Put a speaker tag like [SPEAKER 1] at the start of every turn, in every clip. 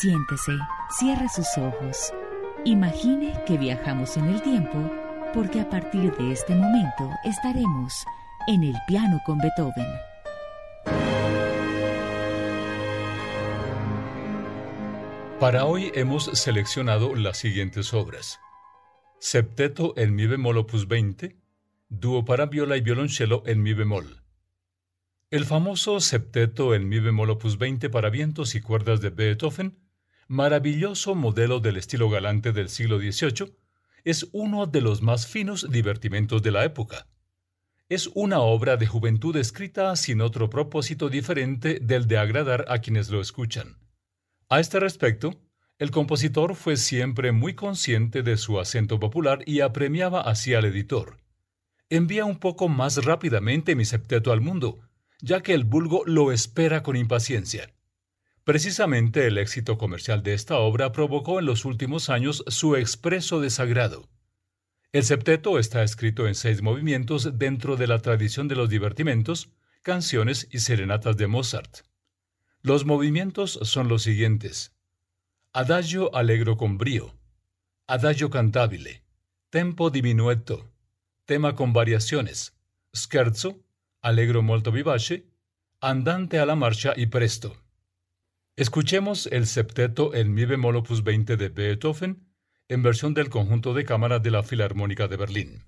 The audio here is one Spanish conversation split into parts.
[SPEAKER 1] Siéntese, cierre sus ojos. Imagine que viajamos en el tiempo porque a partir de este momento estaremos en el piano con Beethoven.
[SPEAKER 2] Para hoy hemos seleccionado las siguientes obras. Septeto en mi bemol opus 20, dúo para viola y violonchelo en mi bemol. El famoso septeto en mi bemol opus 20 para vientos y cuerdas de Beethoven maravilloso modelo del estilo galante del siglo XVIII, es uno de los más finos divertimentos de la época. Es una obra de juventud escrita sin otro propósito diferente del de agradar a quienes lo escuchan. A este respecto, el compositor fue siempre muy consciente de su acento popular y apremiaba así al editor. Envía un poco más rápidamente mi septeto al mundo, ya que el vulgo lo espera con impaciencia. Precisamente el éxito comercial de esta obra provocó en los últimos años su expreso desagrado. El septeto está escrito en seis movimientos dentro de la tradición de los divertimentos, canciones y serenatas de Mozart. Los movimientos son los siguientes. Adagio allegro con brío, adagio cantabile, tempo diminuetto, tema con variaciones, scherzo, allegro molto vivace, andante a la marcha y presto. Escuchemos el septeto en mi bemol opus 20 de Beethoven en versión del conjunto de cámara de la Filarmónica de Berlín.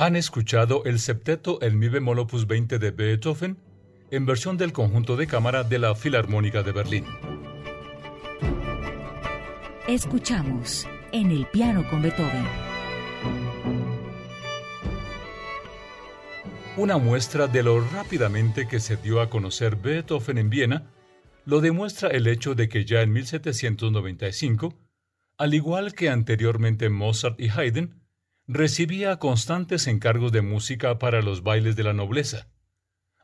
[SPEAKER 2] Han escuchado el septeto El mi bemol opus 20 de Beethoven en versión del conjunto de cámara de la Filarmónica de Berlín.
[SPEAKER 1] Escuchamos en el piano con Beethoven.
[SPEAKER 2] Una muestra de lo rápidamente que se dio a conocer Beethoven en Viena lo demuestra el hecho de que ya en 1795, al igual que anteriormente Mozart y Haydn, recibía constantes encargos de música para los bailes de la nobleza.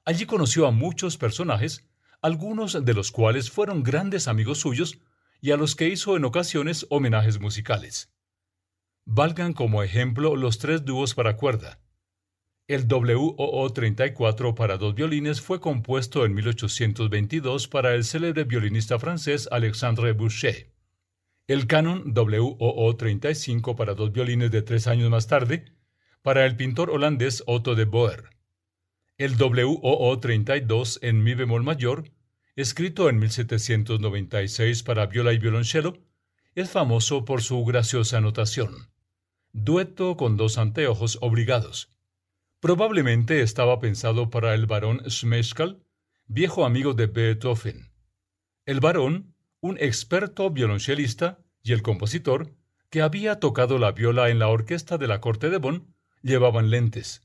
[SPEAKER 2] Allí conoció a muchos personajes, algunos de los cuales fueron grandes amigos suyos y a los que hizo en ocasiones homenajes musicales. Valgan como ejemplo los tres dúos para cuerda. El WOO 34 para dos violines fue compuesto en 1822 para el célebre violinista francés Alexandre Boucher. El canon WOO 35 para dos violines de tres años más tarde, para el pintor holandés Otto de Boer. El WOO 32 en mi bemol mayor, escrito en 1796 para viola y violonchelo, es famoso por su graciosa notación. Dueto con dos anteojos obligados. Probablemente estaba pensado para el barón Schmeichel, viejo amigo de Beethoven. El barón un experto violonchelista y el compositor, que había tocado la viola en la orquesta de la corte de Bonn, llevaban lentes.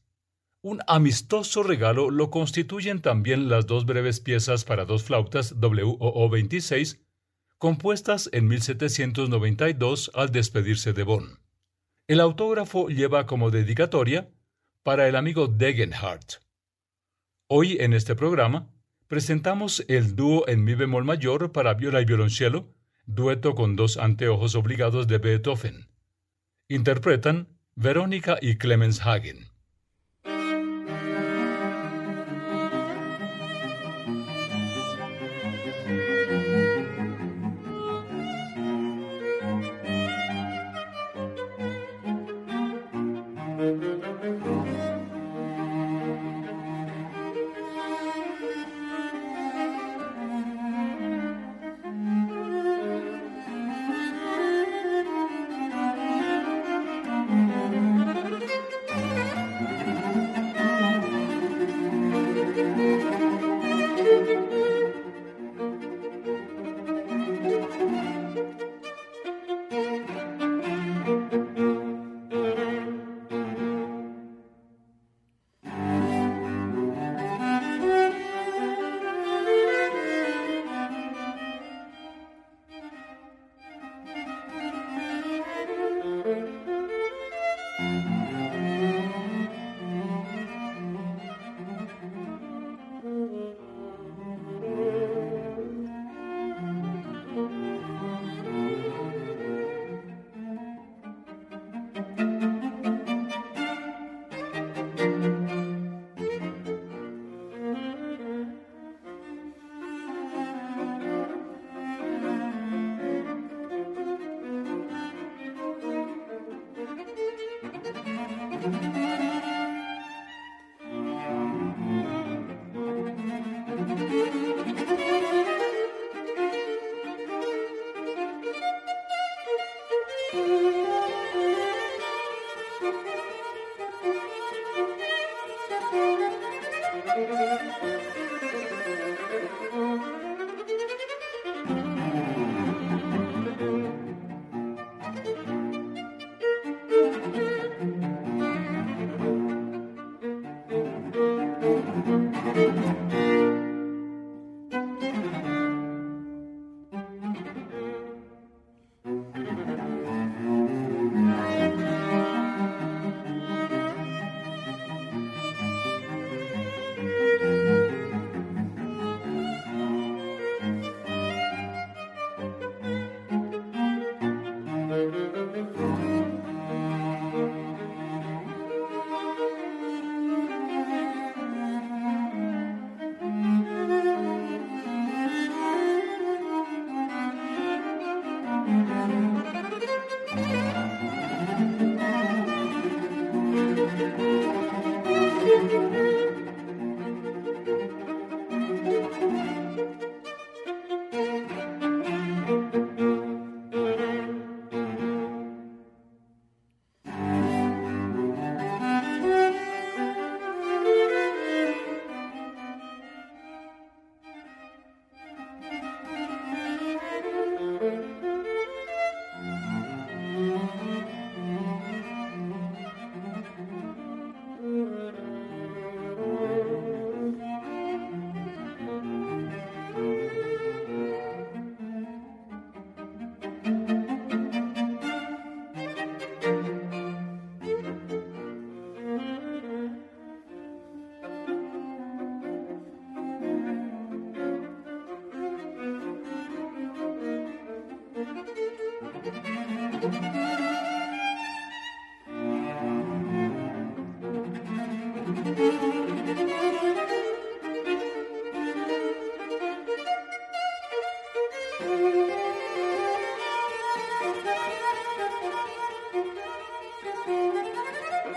[SPEAKER 2] Un amistoso regalo lo constituyen también las dos breves piezas para dos flautas WOO 26, compuestas en 1792 al despedirse de Bonn. El autógrafo lleva como dedicatoria para el amigo Degenhardt. Hoy en este programa presentamos el dúo en mi bemol mayor para viola y violonchelo, dueto con dos anteojos obligados de Beethoven. Interpretan Verónica y Clemens Hagen.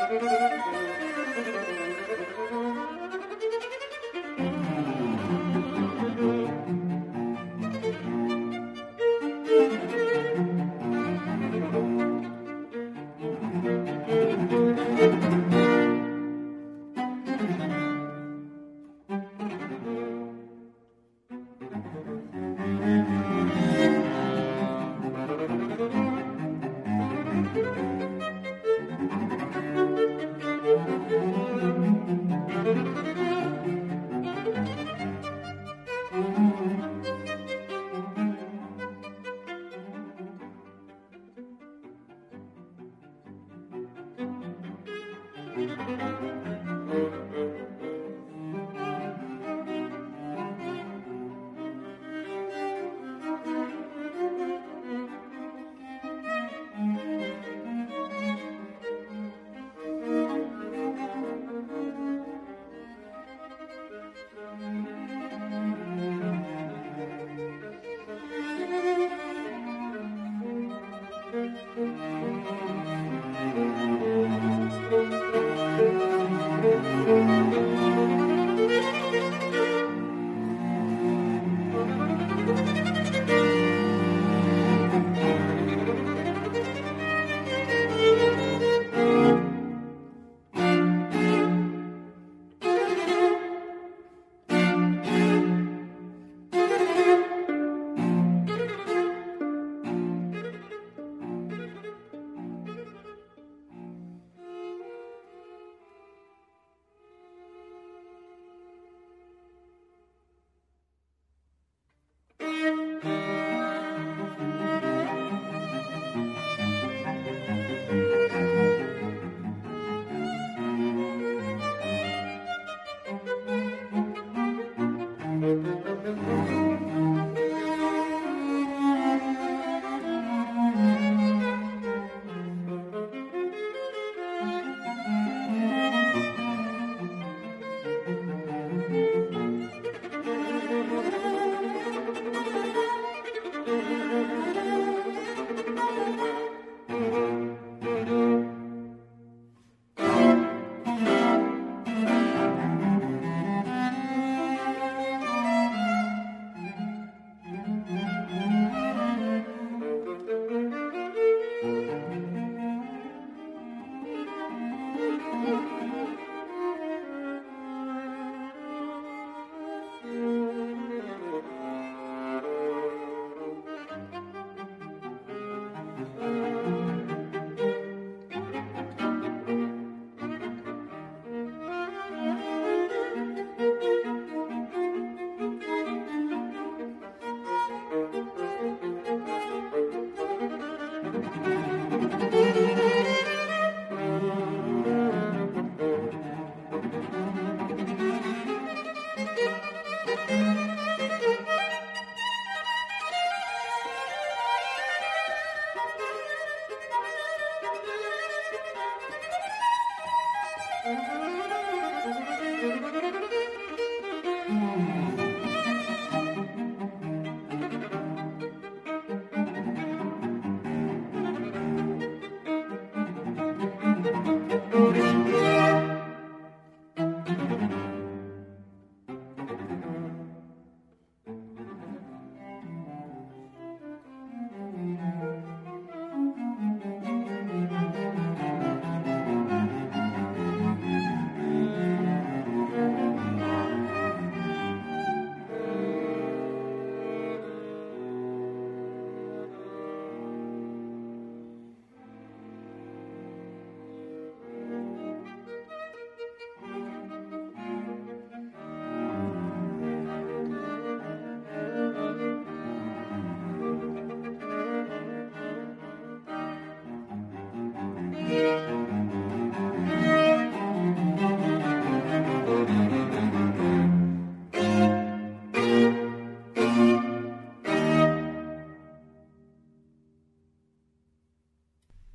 [SPEAKER 1] thank you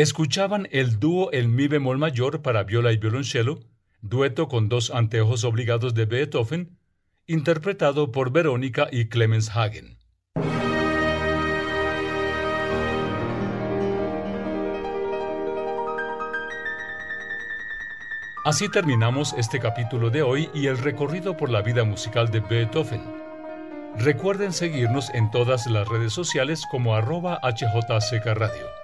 [SPEAKER 2] Escuchaban el dúo El Mi bemol mayor para viola y violonchelo, dueto con dos anteojos obligados de Beethoven, interpretado por Verónica y Clemens Hagen. Así terminamos este capítulo de hoy y el recorrido por la vida musical de Beethoven. Recuerden seguirnos en todas las redes sociales como arroba HJCK Radio.